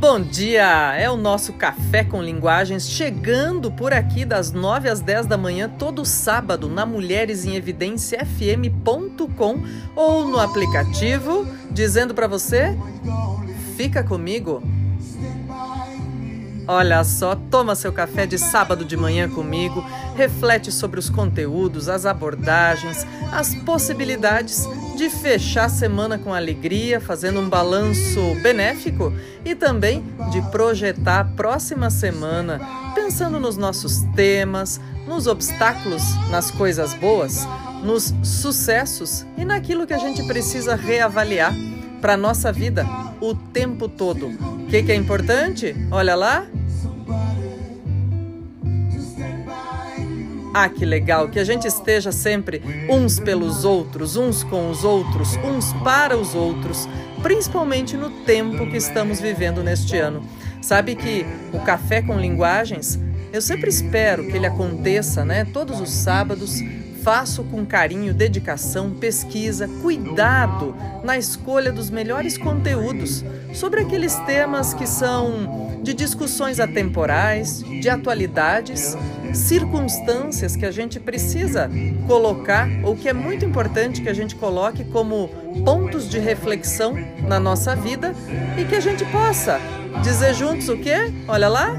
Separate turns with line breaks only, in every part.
Bom dia! É o nosso Café com Linguagens chegando por aqui das 9 às 10 da manhã todo sábado na Mulheres em Evidência FM.com ou no aplicativo, dizendo para você: fica comigo. Olha só, toma seu café de sábado de manhã comigo, reflete sobre os conteúdos, as abordagens, as possibilidades de fechar a semana com alegria, fazendo um balanço benéfico e também de projetar a próxima semana, pensando nos nossos temas, nos obstáculos, nas coisas boas, nos sucessos e naquilo que a gente precisa reavaliar para nossa vida o tempo todo. O que, que é importante? Olha lá, Ah, que legal que a gente esteja sempre uns pelos outros, uns com os outros, uns para os outros, principalmente no tempo que estamos vivendo neste ano. Sabe que o café com linguagens, eu sempre espero que ele aconteça, né, todos os sábados. Faço com carinho, dedicação, pesquisa, cuidado na escolha dos melhores conteúdos sobre aqueles temas que são de discussões atemporais, de atualidades circunstâncias que a gente precisa colocar, ou que é muito importante que a gente coloque como pontos de reflexão na nossa vida e que a gente possa dizer juntos o quê? Olha lá.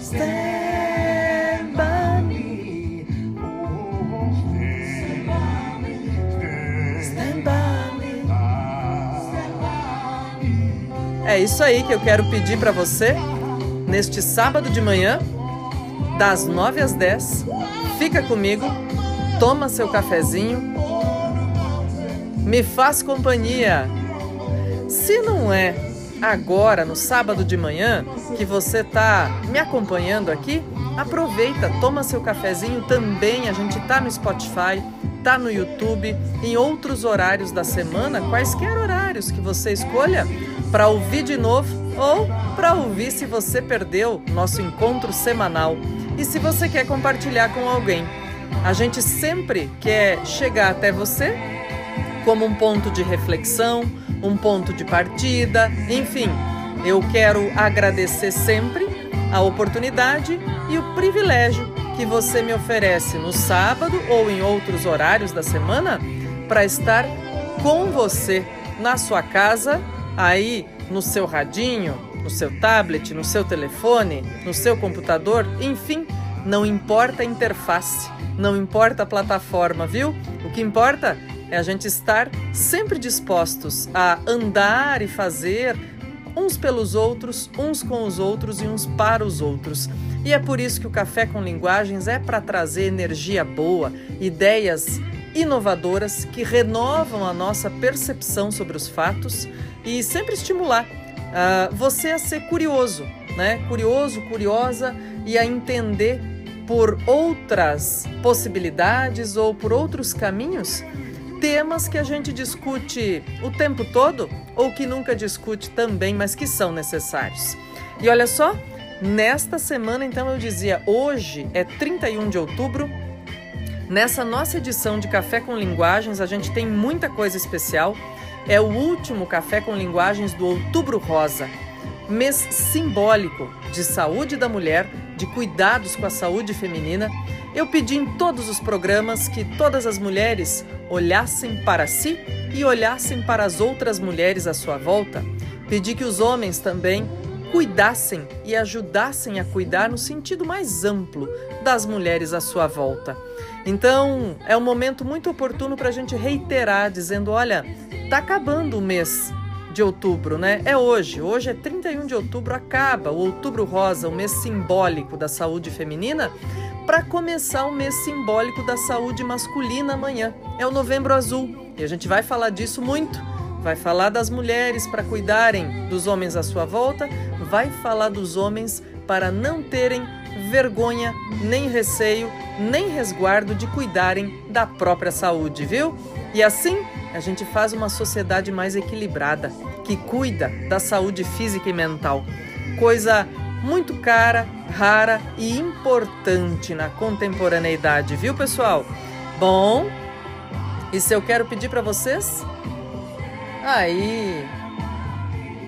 Stand É isso aí que eu quero pedir para você neste sábado de manhã das 9 às 10. Fica comigo, toma seu cafezinho, me faz companhia. Se não é agora, no sábado de manhã, que você está me acompanhando aqui, aproveita, toma seu cafezinho também. A gente tá no Spotify, tá no YouTube, em outros horários da semana, quaisquer horários que você escolha para ouvir de novo ou para ouvir se você perdeu nosso encontro semanal e se você quer compartilhar com alguém. A gente sempre quer chegar até você como um ponto de reflexão, um ponto de partida, enfim. Eu quero agradecer sempre a oportunidade e o privilégio que você me oferece no sábado ou em outros horários da semana para estar com você na sua casa, aí no seu radinho, no seu tablet, no seu telefone, no seu computador, enfim, não importa a interface, não importa a plataforma, viu? O que importa é a gente estar sempre dispostos a andar e fazer uns pelos outros, uns com os outros e uns para os outros. E é por isso que o Café com Linguagens é para trazer energia boa, ideias inovadoras que renovam a nossa percepção sobre os fatos e sempre estimular uh, você a ser curioso, né? Curioso, curiosa e a entender por outras possibilidades ou por outros caminhos temas que a gente discute o tempo todo ou que nunca discute também, mas que são necessários. E olha só, nesta semana, então eu dizia, hoje é 31 de outubro. Nessa nossa edição de Café com Linguagens, a gente tem muita coisa especial. É o último Café com Linguagens do Outubro Rosa, mês simbólico de saúde da mulher, de cuidados com a saúde feminina. Eu pedi em todos os programas que todas as mulheres olhassem para si e olhassem para as outras mulheres à sua volta. Pedi que os homens também cuidassem e ajudassem a cuidar no sentido mais amplo das mulheres à sua volta. Então, é um momento muito oportuno para a gente reiterar, dizendo: olha, Tá acabando o mês de outubro, né? É hoje. Hoje é 31 de outubro, acaba o Outubro Rosa, o mês simbólico da saúde feminina, para começar o mês simbólico da saúde masculina amanhã. É o Novembro Azul e a gente vai falar disso muito. Vai falar das mulheres para cuidarem dos homens à sua volta, vai falar dos homens para não terem vergonha, nem receio, nem resguardo de cuidarem da própria saúde, viu? E assim a gente faz uma sociedade mais equilibrada, que cuida da saúde física e mental. Coisa muito cara, rara e importante na contemporaneidade, viu, pessoal? Bom, e se eu quero pedir para vocês? Aí,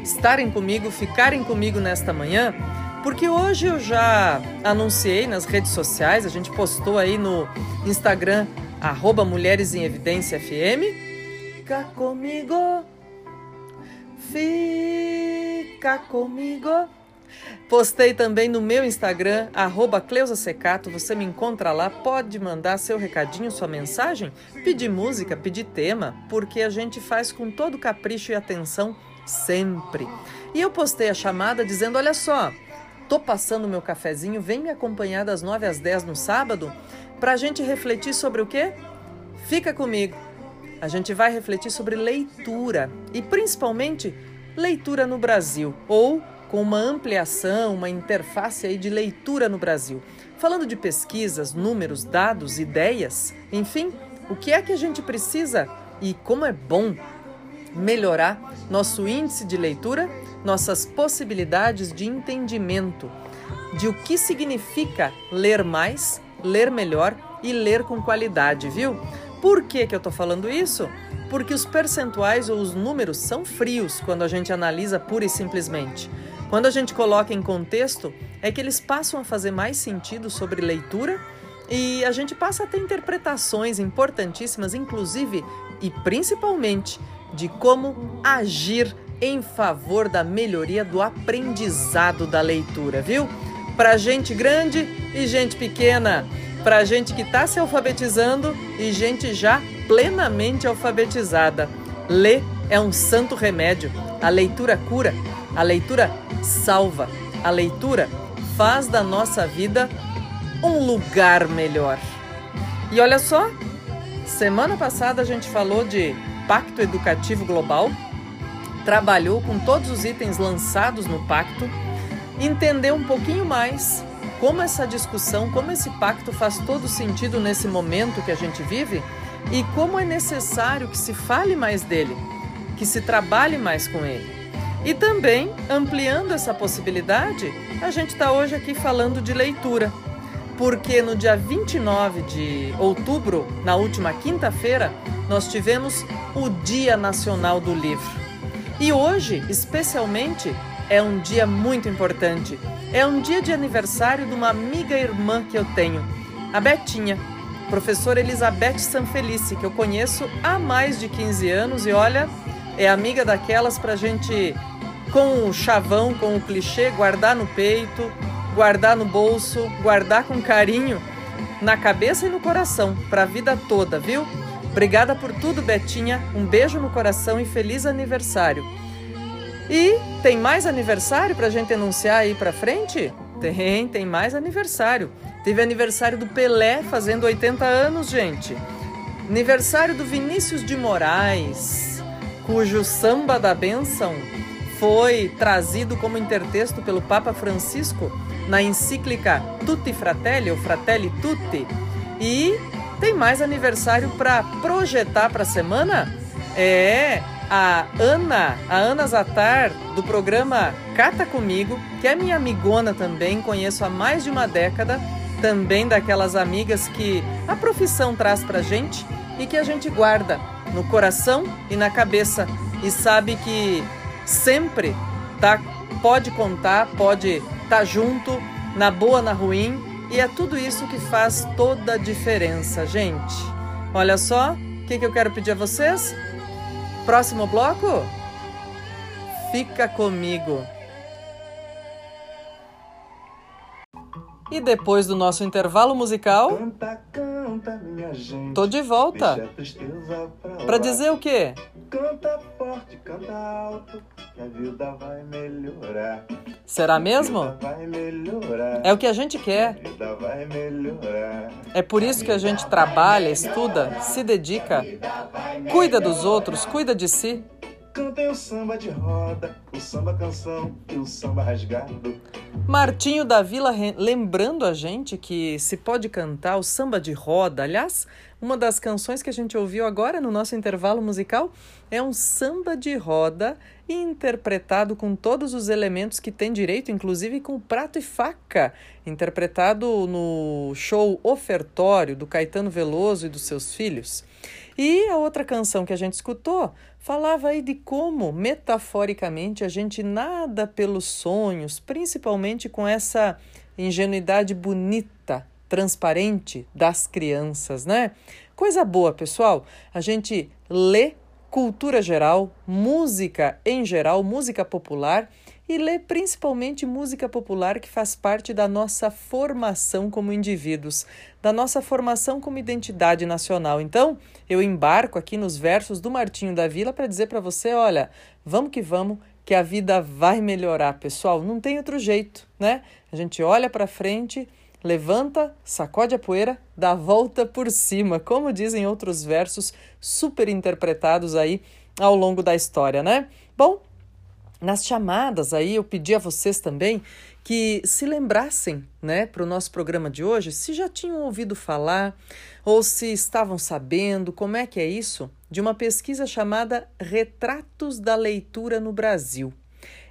estarem comigo, ficarem comigo nesta manhã, porque hoje eu já anunciei nas redes sociais, a gente postou aí no Instagram, arroba Mulheres em Evidência FM. Fica comigo, fica comigo. Postei também no meu Instagram, arroba Cleusa Secato, você me encontra lá, pode mandar seu recadinho, sua mensagem, pedir música, pedir tema, porque a gente faz com todo capricho e atenção sempre. E eu postei a chamada dizendo: olha só, tô passando meu cafezinho, vem me acompanhar das 9 às 10 no sábado para a gente refletir sobre o quê? Fica comigo. A gente vai refletir sobre leitura e principalmente leitura no Brasil ou com uma ampliação, uma interface aí de leitura no Brasil. Falando de pesquisas, números, dados, ideias, enfim, o que é que a gente precisa e como é bom melhorar nosso índice de leitura, nossas possibilidades de entendimento de o que significa ler mais, ler melhor e ler com qualidade, viu? Por que, que eu estou falando isso? Porque os percentuais ou os números são frios quando a gente analisa pura e simplesmente. Quando a gente coloca em contexto, é que eles passam a fazer mais sentido sobre leitura e a gente passa a ter interpretações importantíssimas, inclusive e principalmente, de como agir em favor da melhoria do aprendizado da leitura, viu? Para gente grande e gente pequena, para gente que está se alfabetizando e gente já plenamente alfabetizada. Ler é um santo remédio. A leitura cura, a leitura salva. A leitura faz da nossa vida um lugar melhor. E olha só, semana passada a gente falou de Pacto Educativo Global, trabalhou com todos os itens lançados no pacto, entendeu um pouquinho mais como essa discussão, como esse pacto faz todo sentido nesse momento que a gente vive e como é necessário que se fale mais dele, que se trabalhe mais com ele. E também, ampliando essa possibilidade, a gente está hoje aqui falando de leitura, porque no dia 29 de outubro, na última quinta-feira, nós tivemos o Dia Nacional do Livro. E hoje, especialmente, é um dia muito importante. É um dia de aniversário de uma amiga irmã que eu tenho, a Betinha, professora Elizabeth Sanfelice, que eu conheço há mais de 15 anos e olha, é amiga daquelas para gente com o chavão, com o clichê, guardar no peito, guardar no bolso, guardar com carinho na cabeça e no coração, para a vida toda, viu? Obrigada por tudo, Betinha. Um beijo no coração e feliz aniversário. E tem mais aniversário para a gente anunciar aí para frente? Tem, tem mais aniversário. Teve aniversário do Pelé fazendo 80 anos, gente. Aniversário do Vinícius de Moraes, cujo samba da benção foi trazido como intertexto pelo Papa Francisco na encíclica Tutti Fratelli, ou Fratelli Tutti. E tem mais aniversário para projetar para a semana? É a Ana, a Ana Zatar, do programa Cata Comigo, que é minha amigona também, conheço há mais de uma década, também daquelas amigas que a profissão traz para gente e que a gente guarda no coração e na cabeça e sabe que sempre tá, pode contar, pode estar tá junto, na boa, na ruim, e é tudo isso que faz toda a diferença, gente. Olha só, o que, que eu quero pedir a vocês? Próximo bloco? Fica comigo. E depois do nosso intervalo musical, canta, canta, tô de volta. Para dizer o quê? Canta forte, canta alto, que a vida vai melhorar. Será mesmo? É o que a gente quer. É por isso que a gente trabalha, estuda, se dedica, cuida dos outros, cuida de si. Cantem o samba de roda, o samba canção e o samba rasgado. Martinho da Vila lembrando a gente que se pode cantar o samba de roda. Aliás, uma das canções que a gente ouviu agora no nosso intervalo musical é um samba de roda interpretado com todos os elementos que tem direito, inclusive com prato e faca, interpretado no show Ofertório do Caetano Veloso e dos seus filhos. E a outra canção que a gente escutou falava aí de como, metaforicamente, a gente nada pelos sonhos, principalmente com essa ingenuidade bonita, transparente das crianças, né? Coisa boa, pessoal. A gente lê cultura geral, música em geral, música popular e lê principalmente música popular que faz parte da nossa formação como indivíduos, da nossa formação como identidade nacional. Então, eu embarco aqui nos versos do Martinho da Vila para dizer para você, olha, vamos que vamos, que a vida vai melhorar, pessoal. Não tem outro jeito, né? A gente olha para frente, levanta, sacode a poeira, dá a volta por cima, como dizem outros versos super interpretados aí ao longo da história, né? Bom, nas chamadas aí eu pedi a vocês também que se lembrassem, né, para o nosso programa de hoje, se já tinham ouvido falar ou se estavam sabendo como é que é isso de uma pesquisa chamada Retratos da Leitura no Brasil.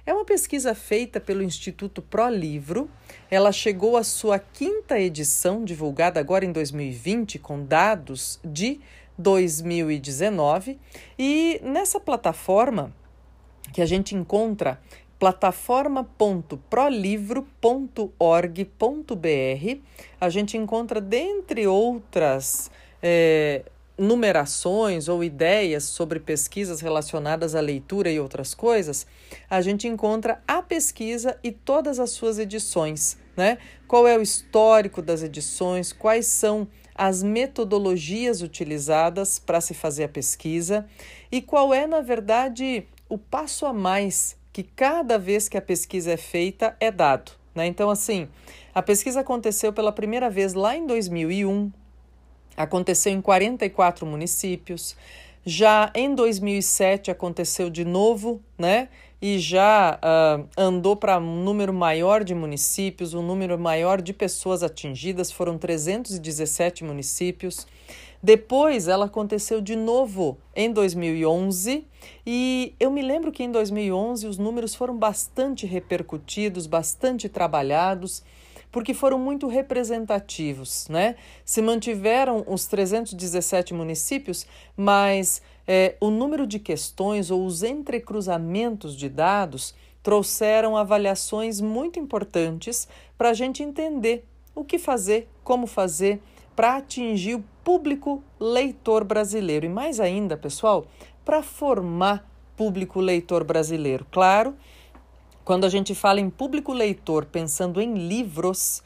É uma pesquisa feita pelo Instituto Pro Livro. Ela chegou à sua quinta edição, divulgada agora em 2020, com dados de 2019. E nessa plataforma que a gente encontra plataforma.prolivro.org.br. A gente encontra, dentre outras é, numerações ou ideias sobre pesquisas relacionadas à leitura e outras coisas, a gente encontra a pesquisa e todas as suas edições. Né? Qual é o histórico das edições, quais são as metodologias utilizadas para se fazer a pesquisa e qual é, na verdade, o passo a mais que cada vez que a pesquisa é feita é dado. Né? Então, assim, a pesquisa aconteceu pela primeira vez lá em 2001, aconteceu em 44 municípios. Já em 2007 aconteceu de novo, né? E já uh, andou para um número maior de municípios, um número maior de pessoas atingidas, foram 317 municípios. Depois ela aconteceu de novo em 2011 e eu me lembro que em 2011 os números foram bastante repercutidos, bastante trabalhados, porque foram muito representativos, né? Se mantiveram os 317 municípios, mas é, o número de questões ou os entrecruzamentos de dados trouxeram avaliações muito importantes para a gente entender o que fazer, como fazer para atingir o público leitor brasileiro. E mais ainda, pessoal, para formar público leitor brasileiro. Claro, quando a gente fala em público leitor, pensando em livros,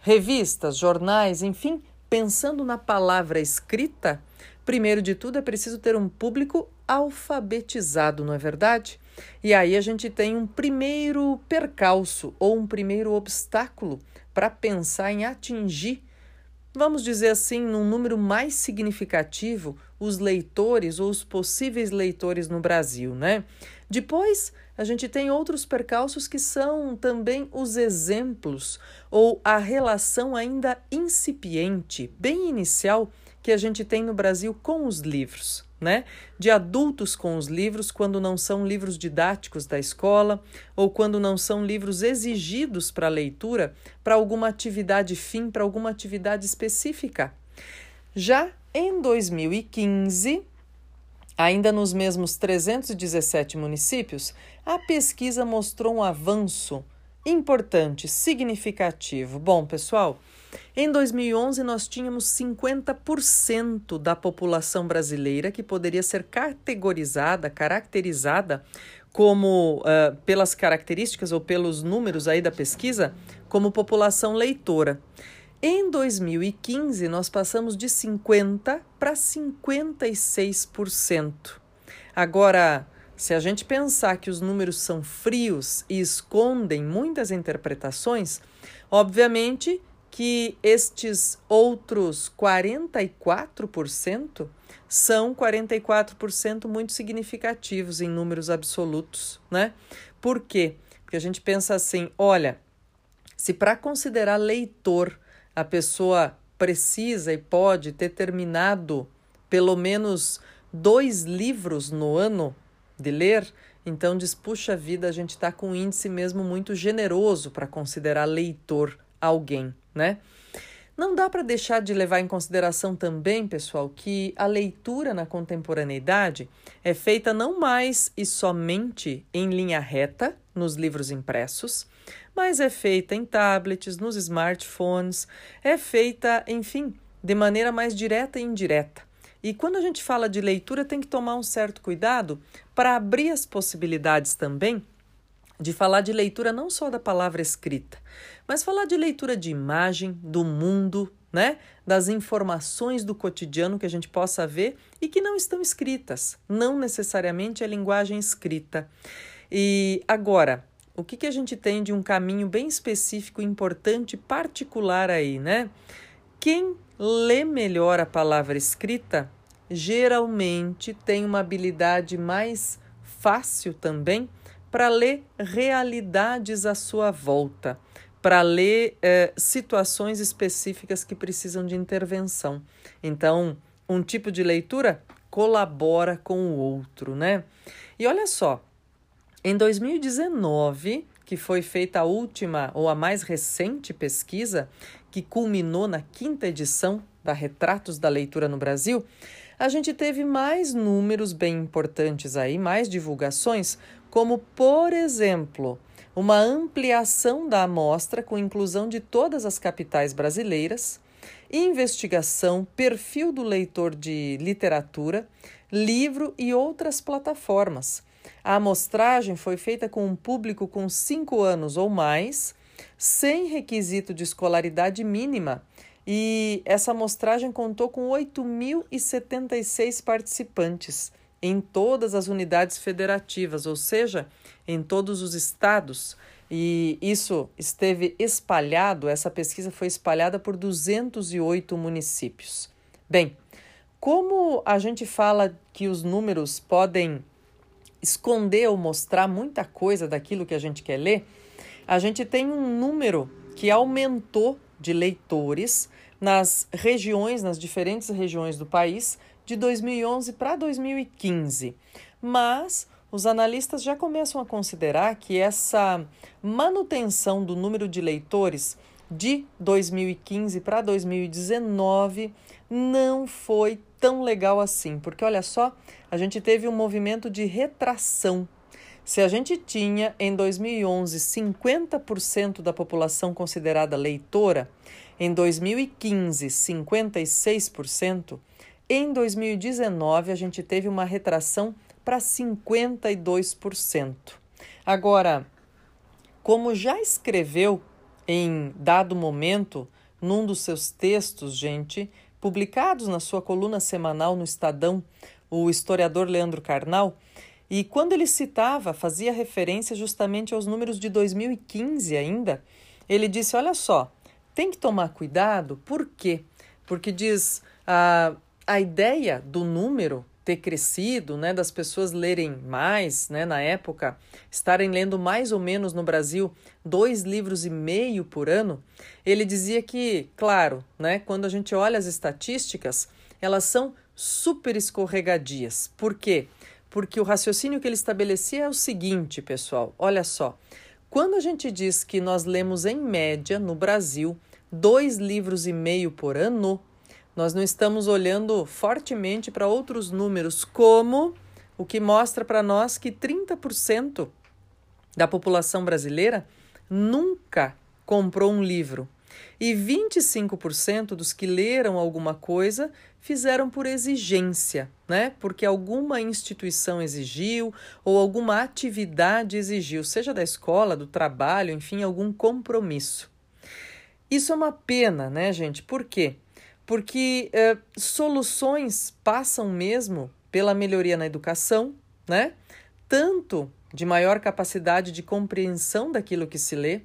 revistas, jornais, enfim, pensando na palavra escrita, primeiro de tudo é preciso ter um público alfabetizado, não é verdade? E aí a gente tem um primeiro percalço ou um primeiro obstáculo para pensar em atingir vamos dizer assim, num número mais significativo, os leitores ou os possíveis leitores no Brasil, né? Depois, a gente tem outros percalços que são também os exemplos ou a relação ainda incipiente, bem inicial, que a gente tem no Brasil com os livros né? De adultos com os livros quando não são livros didáticos da escola ou quando não são livros exigidos para leitura para alguma atividade fim, para alguma atividade específica. Já em 2015, ainda nos mesmos 317 municípios, a pesquisa mostrou um avanço importante, significativo. Bom, pessoal, em 2011, nós tínhamos 50% da população brasileira que poderia ser categorizada, caracterizada como, uh, pelas características ou pelos números aí da pesquisa, como população leitora. Em 2015, nós passamos de 50% para 56%. Agora, se a gente pensar que os números são frios e escondem muitas interpretações, obviamente que estes outros 44% são 44% muito significativos em números absolutos, né? Por quê? Porque a gente pensa assim, olha, se para considerar leitor a pessoa precisa e pode ter terminado pelo menos dois livros no ano de ler, então diz, puxa vida, a gente está com um índice mesmo muito generoso para considerar leitor alguém né? Não dá para deixar de levar em consideração também, pessoal, que a leitura na contemporaneidade é feita não mais e somente em linha reta nos livros impressos, mas é feita em tablets, nos smartphones, é feita, enfim, de maneira mais direta e indireta. E quando a gente fala de leitura, tem que tomar um certo cuidado para abrir as possibilidades também de falar de leitura não só da palavra escrita, mas falar de leitura de imagem, do mundo, né? Das informações do cotidiano que a gente possa ver e que não estão escritas, não necessariamente é linguagem escrita. E agora, o que, que a gente tem de um caminho bem específico, importante, particular aí, né? Quem lê melhor a palavra escrita geralmente tem uma habilidade mais fácil também para ler realidades à sua volta, para ler eh, situações específicas que precisam de intervenção. Então, um tipo de leitura colabora com o outro, né? E olha só, em 2019, que foi feita a última ou a mais recente pesquisa, que culminou na quinta edição da Retratos da Leitura no Brasil, a gente teve mais números bem importantes aí, mais divulgações, como, por exemplo, uma ampliação da amostra com inclusão de todas as capitais brasileiras, investigação, perfil do leitor de literatura, livro e outras plataformas. A amostragem foi feita com um público com 5 anos ou mais, sem requisito de escolaridade mínima, e essa amostragem contou com 8.076 participantes em todas as unidades federativas, ou seja, em todos os estados. E isso esteve espalhado, essa pesquisa foi espalhada por 208 municípios. Bem, como a gente fala que os números podem esconder ou mostrar muita coisa daquilo que a gente quer ler, a gente tem um número que aumentou de leitores nas regiões, nas diferentes regiões do país, de 2011 para 2015. Mas os analistas já começam a considerar que essa manutenção do número de leitores de 2015 para 2019 não foi tão legal assim, porque olha só, a gente teve um movimento de retração. Se a gente tinha em 2011 50% da população considerada leitora, em 2015 56%, em 2019, a gente teve uma retração para 52%. Agora, como já escreveu em dado momento num dos seus textos, gente, publicados na sua coluna semanal no Estadão, o historiador Leandro Carnal, e quando ele citava, fazia referência justamente aos números de 2015 ainda, ele disse: olha só, tem que tomar cuidado, por quê? Porque diz. Ah, a ideia do número ter crescido, né, das pessoas lerem mais, né, na época, estarem lendo mais ou menos no Brasil dois livros e meio por ano, ele dizia que, claro, né, quando a gente olha as estatísticas, elas são super escorregadias. Por quê? Porque o raciocínio que ele estabelecia é o seguinte, pessoal, olha só. Quando a gente diz que nós lemos em média no Brasil dois livros e meio por ano, nós não estamos olhando fortemente para outros números, como o que mostra para nós que 30% da população brasileira nunca comprou um livro. E 25% dos que leram alguma coisa fizeram por exigência, né? Porque alguma instituição exigiu ou alguma atividade exigiu, seja da escola, do trabalho, enfim, algum compromisso. Isso é uma pena, né, gente? Por quê? Porque é, soluções passam mesmo pela melhoria na educação, né? Tanto de maior capacidade de compreensão daquilo que se lê,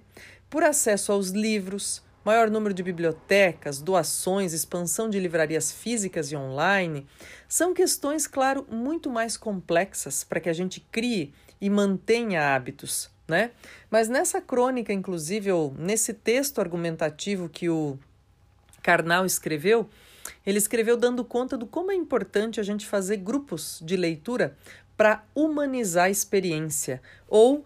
por acesso aos livros, maior número de bibliotecas, doações, expansão de livrarias físicas e online, são questões, claro, muito mais complexas para que a gente crie e mantenha hábitos, né? Mas nessa crônica, inclusive, ou nesse texto argumentativo que o Karnal escreveu, ele escreveu dando conta do como é importante a gente fazer grupos de leitura para humanizar a experiência ou uh,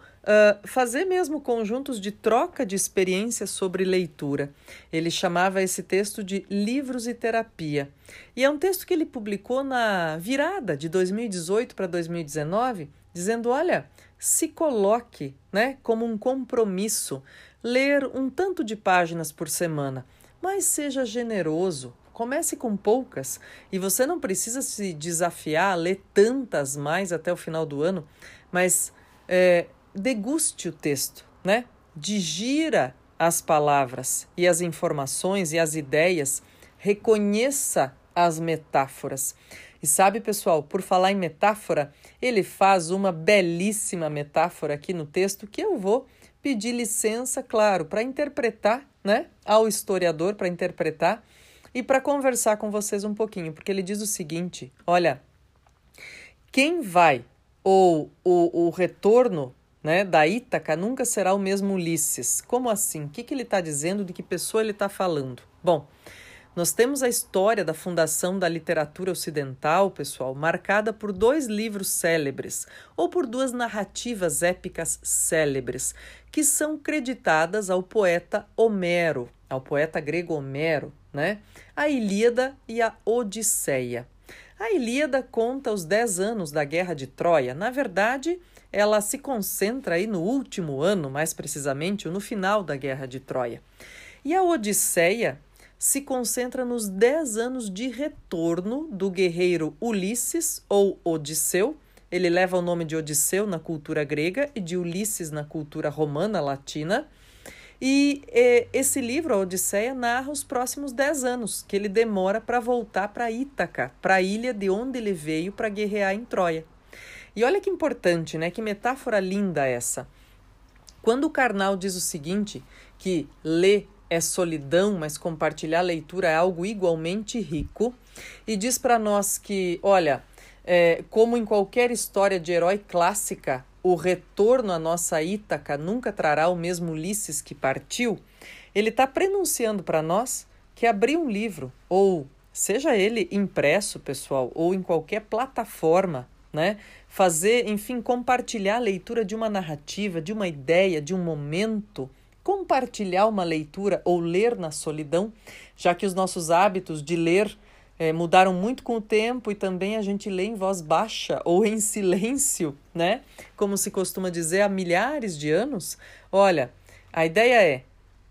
fazer mesmo conjuntos de troca de experiências sobre leitura. Ele chamava esse texto de Livros e Terapia. E é um texto que ele publicou na virada de 2018 para 2019, dizendo: olha, se coloque né, como um compromisso ler um tanto de páginas por semana, mas seja generoso. Comece com poucas e você não precisa se desafiar a ler tantas mais até o final do ano, mas é, deguste o texto, né? Digira as palavras e as informações e as ideias, reconheça as metáforas. E sabe, pessoal, por falar em metáfora, ele faz uma belíssima metáfora aqui no texto que eu vou pedir licença, claro, para interpretar, né, ao historiador para interpretar e para conversar com vocês um pouquinho, porque ele diz o seguinte: olha, quem vai ou o, o retorno né, da Ítaca nunca será o mesmo Ulisses. Como assim? O que, que ele está dizendo? De que pessoa ele está falando? Bom, nós temos a história da fundação da literatura ocidental, pessoal, marcada por dois livros célebres, ou por duas narrativas épicas célebres, que são creditadas ao poeta Homero, ao poeta grego Homero, né? A Ilíada e a Odisseia. A Ilíada conta os dez anos da Guerra de Troia. Na verdade, ela se concentra aí no último ano, mais precisamente, no final da Guerra de Troia. E a Odisseia se concentra nos dez anos de retorno do guerreiro Ulisses ou Odisseu. Ele leva o nome de Odisseu na cultura grega e de Ulisses na cultura romana latina. E eh, esse livro, a Odisseia, narra os próximos dez anos que ele demora para voltar para Ítaca, para a ilha de onde ele veio para guerrear em Troia. E olha que importante, né? Que metáfora linda essa. Quando o Karnal diz o seguinte, que ler é solidão, mas compartilhar a leitura é algo igualmente rico, e diz para nós que, olha, é, como em qualquer história de herói clássica, o retorno à nossa Ítaca nunca trará o mesmo Ulisses que partiu, ele está prenunciando para nós que abrir um livro, ou seja ele impresso, pessoal, ou em qualquer plataforma, né? Fazer, enfim, compartilhar a leitura de uma narrativa, de uma ideia, de um momento, compartilhar uma leitura ou ler na solidão, já que os nossos hábitos de ler é, mudaram muito com o tempo e também a gente lê em voz baixa ou em silêncio, né? Como se costuma dizer há milhares de anos. Olha, a ideia é: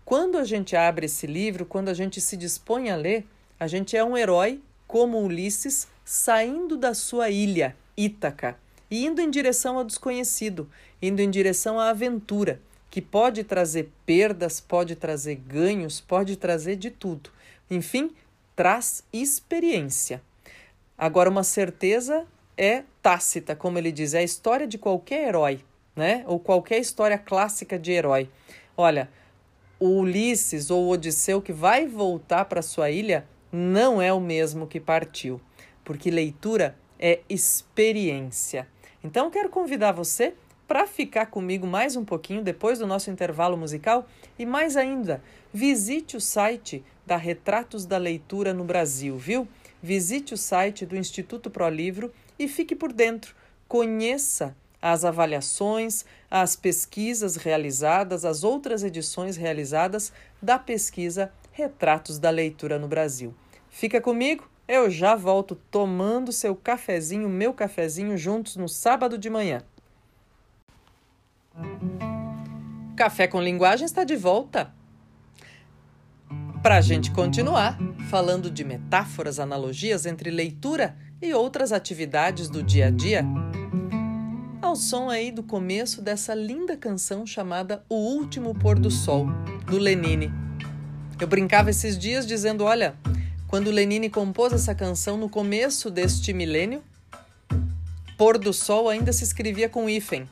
quando a gente abre esse livro, quando a gente se dispõe a ler, a gente é um herói como Ulisses saindo da sua ilha, Ítaca, e indo em direção ao desconhecido, indo em direção à aventura, que pode trazer perdas, pode trazer ganhos, pode trazer de tudo. Enfim, traz experiência. Agora, uma certeza é tácita, como ele diz, é a história de qualquer herói, né? Ou qualquer história clássica de herói. Olha, o Ulisses ou o Odisseu que vai voltar para sua ilha não é o mesmo que partiu, porque leitura é experiência. Então, quero convidar você para ficar comigo mais um pouquinho depois do nosso intervalo musical e mais ainda, visite o site da Retratos da Leitura no Brasil, viu? Visite o site do Instituto Pro Livro e fique por dentro. Conheça as avaliações, as pesquisas realizadas, as outras edições realizadas da pesquisa Retratos da Leitura no Brasil. Fica comigo eu já volto tomando seu cafezinho, meu cafezinho juntos no sábado de manhã. Café com Linguagem está de volta. Para a gente continuar falando de metáforas, analogias entre leitura e outras atividades do dia a dia, ao som aí do começo dessa linda canção chamada O Último Pôr do Sol, do Lenine. Eu brincava esses dias dizendo: olha, quando Lenine compôs essa canção no começo deste milênio, pôr do sol ainda se escrevia com hífen.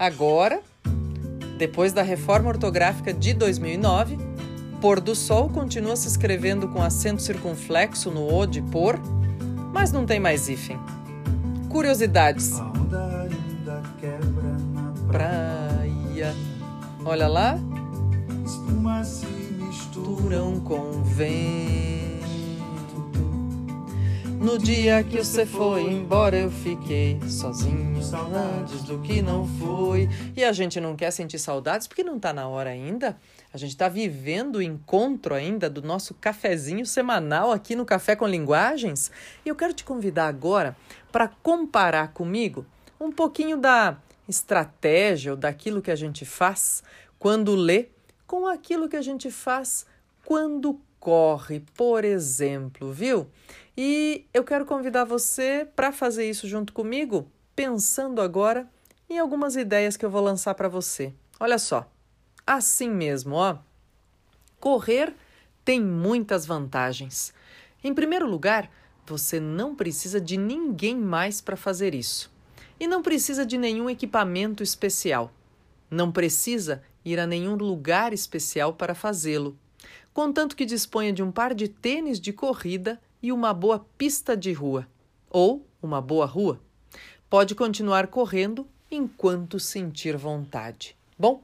Agora, depois da reforma ortográfica de 2009, pôr do sol continua se escrevendo com acento circunflexo no o de pôr, mas não tem mais hífen. Curiosidades. Praia. Olha lá. Misturam com vento No dia que você foi embora, eu fiquei sozinho, saudades do que não foi. E a gente não quer sentir saudades porque não tá na hora ainda. A gente está vivendo o encontro ainda do nosso cafezinho semanal aqui no Café com Linguagens. E eu quero te convidar agora para comparar comigo um pouquinho da estratégia ou daquilo que a gente faz quando lê com aquilo que a gente faz quando corre, por exemplo, viu? E eu quero convidar você para fazer isso junto comigo, pensando agora em algumas ideias que eu vou lançar para você. Olha só, assim mesmo, ó. Correr tem muitas vantagens. Em primeiro lugar, você não precisa de ninguém mais para fazer isso. E não precisa de nenhum equipamento especial. Não precisa ir a nenhum lugar especial para fazê-lo contanto que disponha de um par de tênis de corrida e uma boa pista de rua, ou uma boa rua. Pode continuar correndo enquanto sentir vontade. Bom,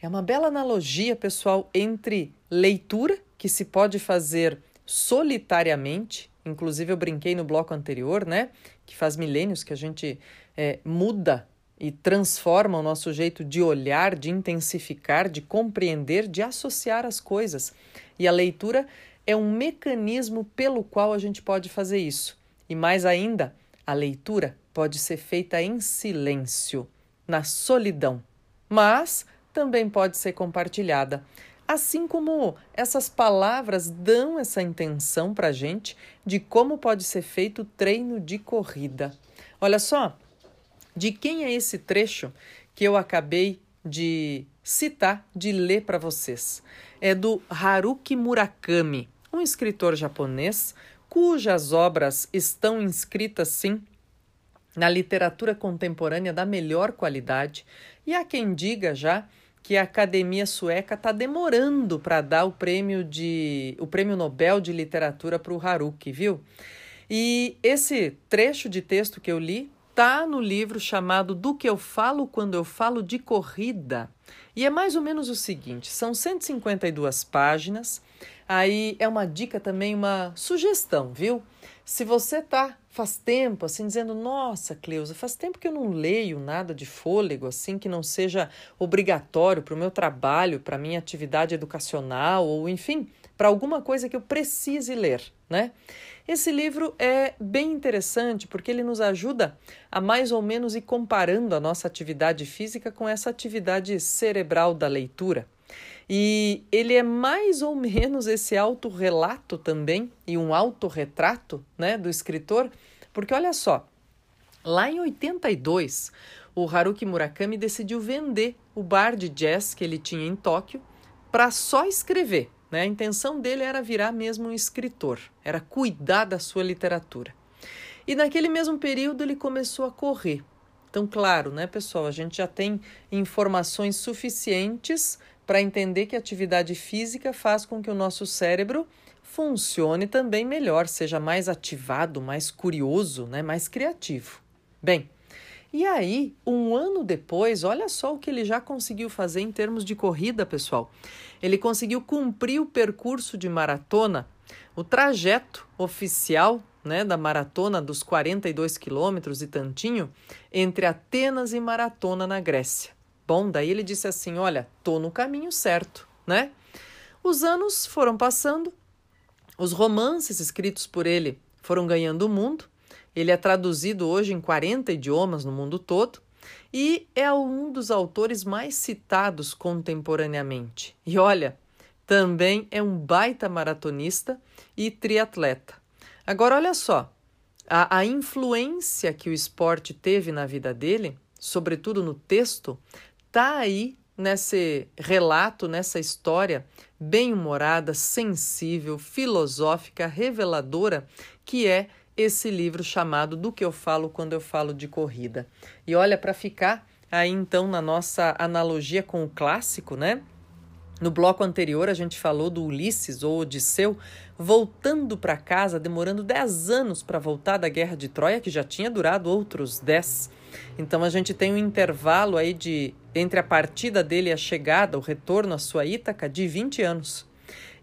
é uma bela analogia, pessoal, entre leitura, que se pode fazer solitariamente, inclusive eu brinquei no bloco anterior, né? Que faz milênios que a gente é, muda e transforma o nosso jeito de olhar, de intensificar, de compreender, de associar as coisas. E a leitura é um mecanismo pelo qual a gente pode fazer isso. E mais ainda, a leitura pode ser feita em silêncio, na solidão, mas também pode ser compartilhada. Assim como essas palavras dão essa intenção para a gente de como pode ser feito o treino de corrida. Olha só, de quem é esse trecho que eu acabei de citar, de ler para vocês? É do Haruki Murakami, um escritor japonês cujas obras estão inscritas, sim, na literatura contemporânea da melhor qualidade. E há quem diga já que a Academia Sueca está demorando para dar o prêmio de o prêmio Nobel de Literatura para o Haruki, viu? E esse trecho de texto que eu li está no livro chamado Do que eu falo quando eu falo de corrida. E é mais ou menos o seguinte: são 152 páginas. Aí é uma dica também, uma sugestão, viu? Se você tá faz tempo assim dizendo, nossa, Cleusa, faz tempo que eu não leio nada de fôlego assim que não seja obrigatório para o meu trabalho, para minha atividade educacional ou enfim, para alguma coisa que eu precise ler, né? Esse livro é bem interessante porque ele nos ajuda a mais ou menos ir comparando a nossa atividade física com essa atividade cerebral da leitura. E ele é mais ou menos esse autorrelato também e um autorretrato né, do escritor, porque olha só, lá em 82, o Haruki Murakami decidiu vender o bar de jazz que ele tinha em Tóquio para só escrever. Né? A intenção dele era virar mesmo um escritor, era cuidar da sua literatura. E naquele mesmo período ele começou a correr. Então, claro, né, pessoal, a gente já tem informações suficientes para entender que a atividade física faz com que o nosso cérebro funcione também melhor, seja mais ativado, mais curioso, né, mais criativo. Bem, e aí, um ano depois, olha só o que ele já conseguiu fazer em termos de corrida, pessoal. Ele conseguiu cumprir o percurso de maratona, o trajeto oficial né, da maratona dos 42 quilômetros e tantinho entre Atenas e Maratona na Grécia. Bom, daí ele disse assim: Olha, tô no caminho certo, né? Os anos foram passando, os romances escritos por ele foram ganhando o mundo ele é traduzido hoje em 40 idiomas no mundo todo e é um dos autores mais citados contemporaneamente. E olha, também é um baita maratonista e triatleta. Agora, olha só, a, a influência que o esporte teve na vida dele, sobretudo no texto, tá aí nesse relato, nessa história bem-humorada, sensível, filosófica, reveladora, que é esse livro chamado Do que eu falo quando eu falo de corrida. E olha, para ficar aí então na nossa analogia com o clássico, né? No bloco anterior a gente falou do Ulisses ou Odisseu voltando para casa, demorando 10 anos para voltar da guerra de Troia, que já tinha durado outros 10. Então a gente tem um intervalo aí de entre a partida dele e a chegada, o retorno à sua Ítaca, de 20 anos.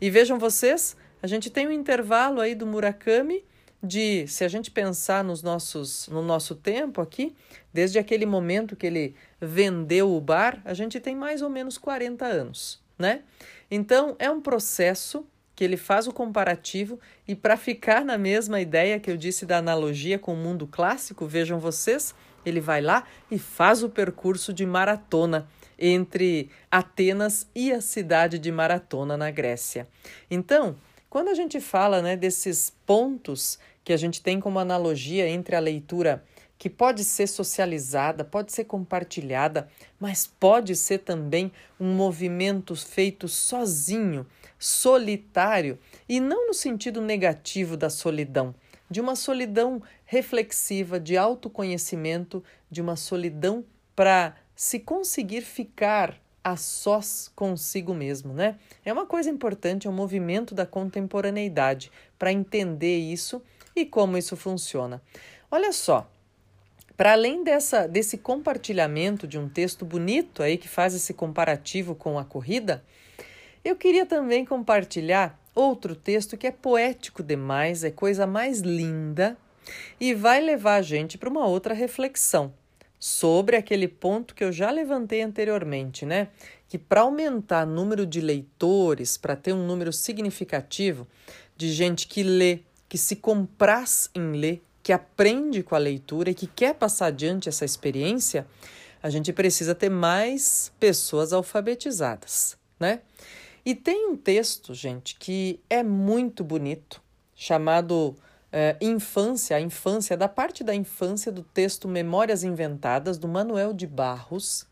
E vejam vocês, a gente tem um intervalo aí do Murakami de, se a gente pensar nos nossos, no nosso tempo aqui, desde aquele momento que ele vendeu o bar, a gente tem mais ou menos 40 anos, né? Então, é um processo que ele faz o comparativo e para ficar na mesma ideia que eu disse da analogia com o mundo clássico, vejam vocês, ele vai lá e faz o percurso de maratona entre Atenas e a cidade de Maratona na Grécia. Então, quando a gente fala né, desses pontos que a gente tem como analogia entre a leitura que pode ser socializada, pode ser compartilhada, mas pode ser também um movimento feito sozinho, solitário, e não no sentido negativo da solidão, de uma solidão reflexiva, de autoconhecimento, de uma solidão para se conseguir ficar a sós consigo mesmo, né? É uma coisa importante, é um movimento da contemporaneidade para entender isso e como isso funciona. Olha só, para além dessa, desse compartilhamento de um texto bonito aí que faz esse comparativo com a corrida, eu queria também compartilhar outro texto que é poético demais, é coisa mais linda e vai levar a gente para uma outra reflexão sobre aquele ponto que eu já levantei anteriormente, né? Que para aumentar o número de leitores, para ter um número significativo de gente que lê, que se compraz em ler, que aprende com a leitura e que quer passar adiante essa experiência, a gente precisa ter mais pessoas alfabetizadas, né? E tem um texto, gente, que é muito bonito, chamado é, infância, a infância, da parte da infância do texto Memórias Inventadas, do Manuel de Barros,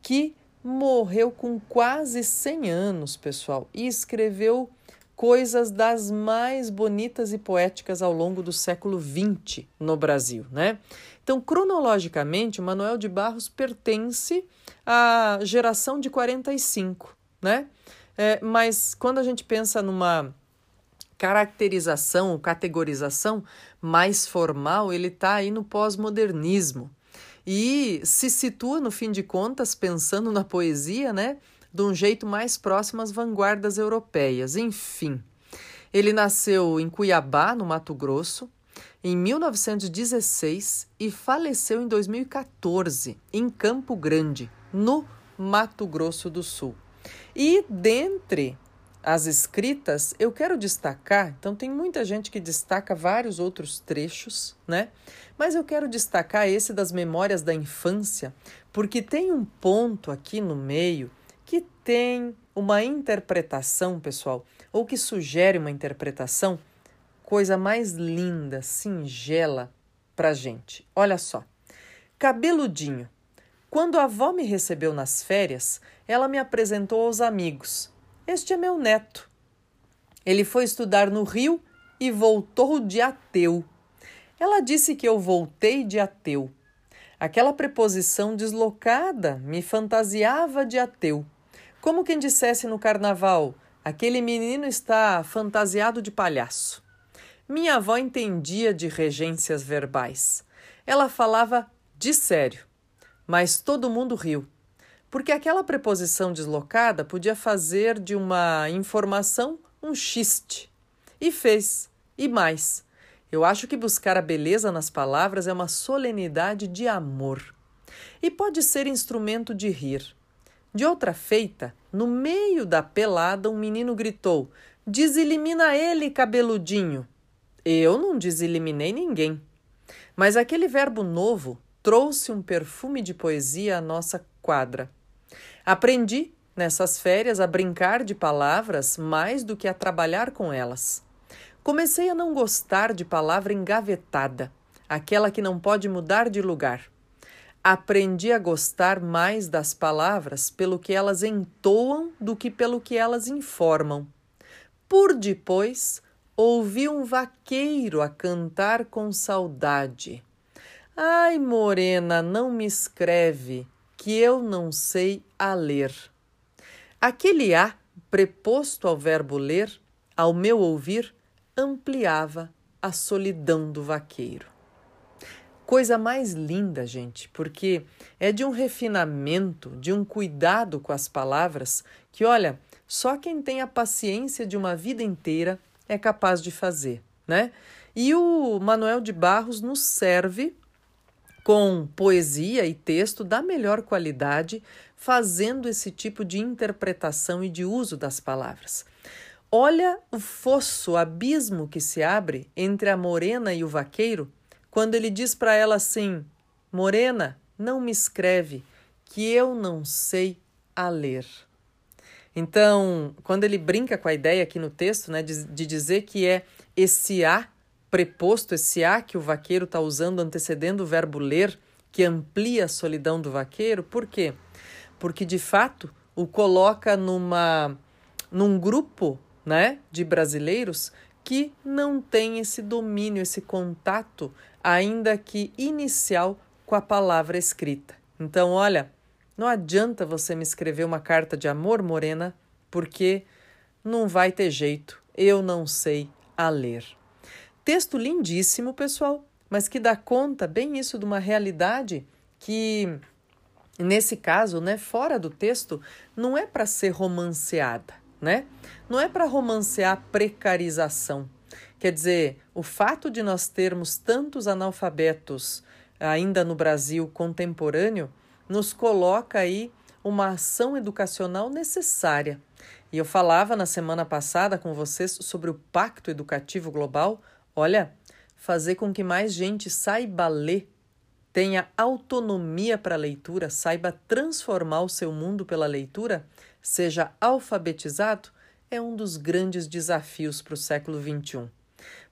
que morreu com quase 100 anos, pessoal, e escreveu coisas das mais bonitas e poéticas ao longo do século XX no Brasil, né? Então, cronologicamente, Manuel de Barros pertence à geração de 45, né? É, mas quando a gente pensa numa caracterização categorização mais formal, ele está aí no pós-modernismo. E se situa, no fim de contas, pensando na poesia, né, de um jeito mais próximo às vanguardas europeias. Enfim, ele nasceu em Cuiabá, no Mato Grosso, em 1916 e faleceu em 2014, em Campo Grande, no Mato Grosso do Sul. E dentre as escritas, eu quero destacar, então tem muita gente que destaca vários outros trechos, né? Mas eu quero destacar esse das memórias da infância, porque tem um ponto aqui no meio que tem uma interpretação, pessoal, ou que sugere uma interpretação, coisa mais linda, singela pra gente. Olha só. Cabeludinho. Quando a avó me recebeu nas férias, ela me apresentou aos amigos este é meu neto. Ele foi estudar no Rio e voltou de ateu. Ela disse que eu voltei de ateu. Aquela preposição deslocada me fantasiava de ateu. Como quem dissesse no carnaval: aquele menino está fantasiado de palhaço. Minha avó entendia de regências verbais. Ela falava de sério, mas todo mundo riu porque aquela preposição deslocada podia fazer de uma informação um xiste. E fez, e mais. Eu acho que buscar a beleza nas palavras é uma solenidade de amor. E pode ser instrumento de rir. De outra feita, no meio da pelada, um menino gritou: Deselimina ele, cabeludinho! Eu não deseliminei ninguém. Mas aquele verbo novo trouxe um perfume de poesia à nossa quadra. Aprendi nessas férias a brincar de palavras mais do que a trabalhar com elas. Comecei a não gostar de palavra engavetada, aquela que não pode mudar de lugar. Aprendi a gostar mais das palavras pelo que elas entoam do que pelo que elas informam. Por depois, ouvi um vaqueiro a cantar com saudade. Ai, morena, não me escreve, que eu não sei a ler. Aquele a preposto ao verbo ler, ao meu ouvir, ampliava a solidão do vaqueiro. Coisa mais linda, gente, porque é de um refinamento, de um cuidado com as palavras que, olha, só quem tem a paciência de uma vida inteira é capaz de fazer, né? E o Manuel de Barros nos serve com poesia e texto da melhor qualidade, fazendo esse tipo de interpretação e de uso das palavras. Olha o fosso, o abismo que se abre entre a morena e o vaqueiro, quando ele diz para ela assim: Morena, não me escreve, que eu não sei a ler. Então, quando ele brinca com a ideia aqui no texto, né, de, de dizer que é esse a preposto, esse a que o vaqueiro está usando antecedendo o verbo ler, que amplia a solidão do vaqueiro, por quê? Porque de fato o coloca numa num grupo, né, de brasileiros que não tem esse domínio, esse contato, ainda que inicial com a palavra escrita. Então, olha, não adianta você me escrever uma carta de amor, Morena, porque não vai ter jeito. Eu não sei a ler. Texto lindíssimo, pessoal, mas que dá conta bem isso de uma realidade que, nesse caso, né, fora do texto, não é para ser romanceada, né? Não é para romancear a precarização. Quer dizer, o fato de nós termos tantos analfabetos ainda no Brasil contemporâneo nos coloca aí uma ação educacional necessária. E eu falava na semana passada com vocês sobre o Pacto Educativo Global. Olha, fazer com que mais gente saiba ler, tenha autonomia para a leitura, saiba transformar o seu mundo pela leitura, seja alfabetizado, é um dos grandes desafios para o século XXI.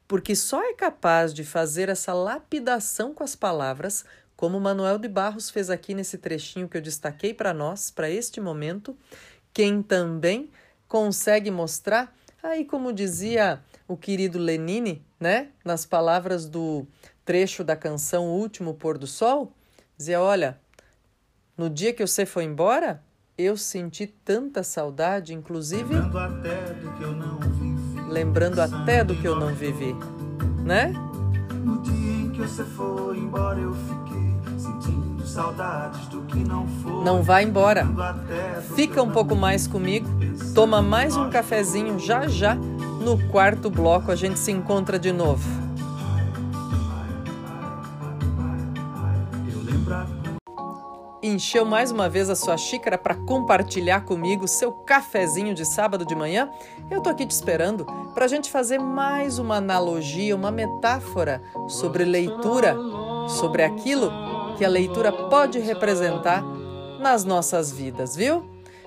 Porque só é capaz de fazer essa lapidação com as palavras como Manuel de Barros fez aqui nesse trechinho que eu destaquei para nós, para este momento, quem também consegue mostrar, aí como dizia o querido Lenine, né, nas palavras do trecho da canção O Último Pôr do Sol, dizia, olha, no dia que você foi embora, eu senti tanta saudade, inclusive lembrando até do que eu não vivi, lembrando até do que eu não vivi né? No dia em que você foi embora, eu fiquei sentindo saudades do que não foi. Não vai embora. Fica um pouco mais comigo. Toma mais um cafezinho já já. No quarto bloco a gente se encontra de novo. Encheu mais uma vez a sua xícara para compartilhar comigo seu cafezinho de sábado de manhã, eu tô aqui te esperando para a gente fazer mais uma analogia, uma metáfora sobre leitura, sobre aquilo que a leitura pode representar nas nossas vidas, viu?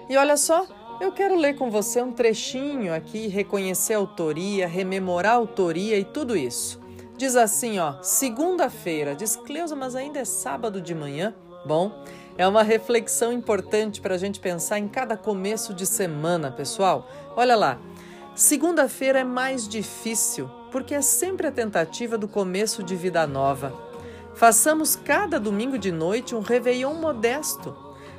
E olha só, eu quero ler com você um trechinho aqui, reconhecer a autoria, rememorar a autoria e tudo isso. Diz assim, ó, segunda-feira, diz Cleusa, mas ainda é sábado de manhã. Bom, é uma reflexão importante para a gente pensar em cada começo de semana, pessoal. Olha lá, segunda-feira é mais difícil porque é sempre a tentativa do começo de vida nova. Façamos cada domingo de noite um réveillon modesto,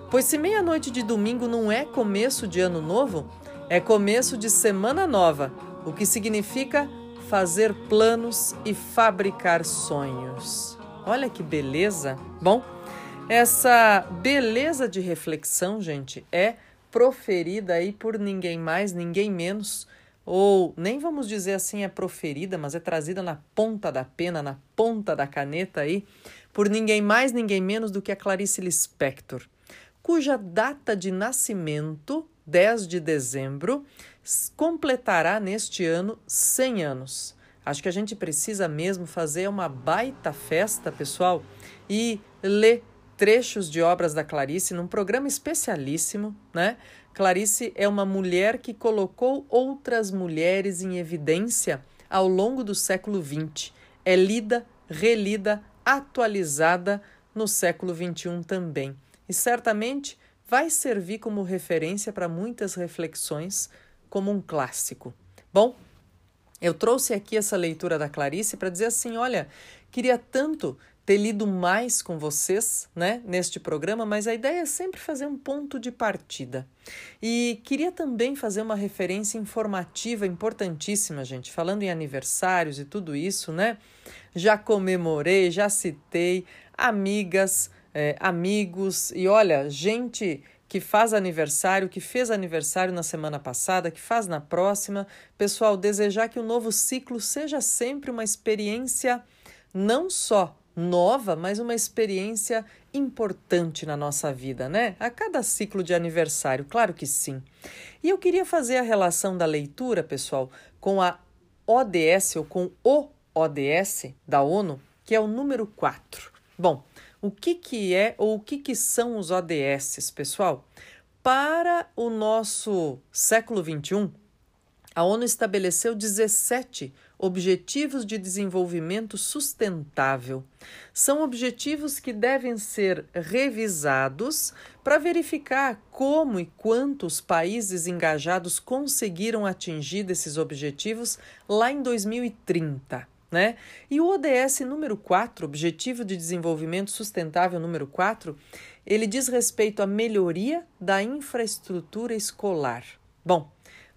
pois se meia-noite de domingo não é começo de ano novo, é começo de semana nova, o que significa fazer planos e fabricar sonhos. Olha que beleza! Bom, essa beleza de reflexão, gente, é proferida aí por ninguém mais, ninguém menos, ou nem vamos dizer assim é proferida, mas é trazida na ponta da pena, na ponta da caneta aí, por ninguém mais, ninguém menos do que a Clarice Lispector, cuja data de nascimento, 10 de dezembro, completará neste ano 100 anos. Acho que a gente precisa mesmo fazer uma baita festa, pessoal, e ler trechos de obras da Clarice num programa especialíssimo, né? Clarice é uma mulher que colocou outras mulheres em evidência ao longo do século XX. É lida, relida, atualizada no século XXI também. E certamente vai servir como referência para muitas reflexões, como um clássico. Bom, eu trouxe aqui essa leitura da Clarice para dizer assim: olha, queria tanto ter lido mais com vocês, né, neste programa, mas a ideia é sempre fazer um ponto de partida. E queria também fazer uma referência informativa importantíssima, gente, falando em aniversários e tudo isso, né? Já comemorei, já citei amigas, é, amigos e olha, gente que faz aniversário, que fez aniversário na semana passada, que faz na próxima. Pessoal, desejar que o novo ciclo seja sempre uma experiência não só nova, mas uma experiência importante na nossa vida, né? A cada ciclo de aniversário, claro que sim. E eu queria fazer a relação da leitura, pessoal, com a ODS ou com o ODS da ONU, que é o número 4. Bom, o que, que é ou o que, que são os ODS, pessoal? Para o nosso século XXI, a ONU estabeleceu 17 Objetivos de Desenvolvimento Sustentável. São objetivos que devem ser revisados para verificar como e quantos países engajados conseguiram atingir esses objetivos lá em 2030 né? E o ODS número 4, Objetivo de Desenvolvimento Sustentável número 4, ele diz respeito à melhoria da infraestrutura escolar. Bom,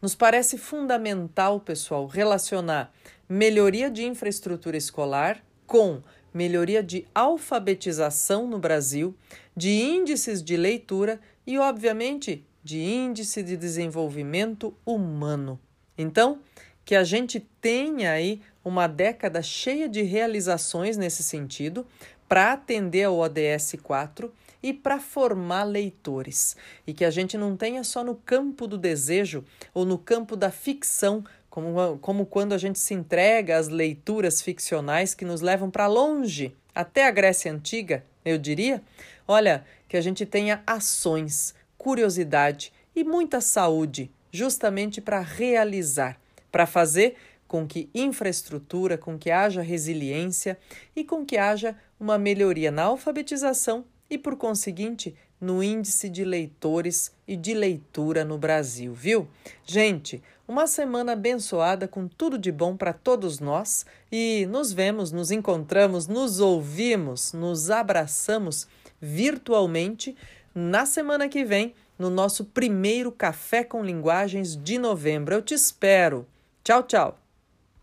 nos parece fundamental, pessoal, relacionar melhoria de infraestrutura escolar com melhoria de alfabetização no Brasil, de índices de leitura e, obviamente, de índice de desenvolvimento humano. Então, que a gente tenha aí uma década cheia de realizações nesse sentido para atender ao ODS 4 e para formar leitores. E que a gente não tenha só no campo do desejo ou no campo da ficção, como, como quando a gente se entrega às leituras ficcionais que nos levam para longe, até a Grécia Antiga, eu diria. Olha, que a gente tenha ações, curiosidade e muita saúde, justamente para realizar, para fazer com que infraestrutura, com que haja resiliência e com que haja uma melhoria na alfabetização e, por conseguinte, no índice de leitores e de leitura no Brasil, viu? Gente, uma semana abençoada com tudo de bom para todos nós e nos vemos, nos encontramos, nos ouvimos, nos abraçamos virtualmente na semana que vem, no nosso primeiro Café com Linguagens de novembro. Eu te espero. Tchau, tchau.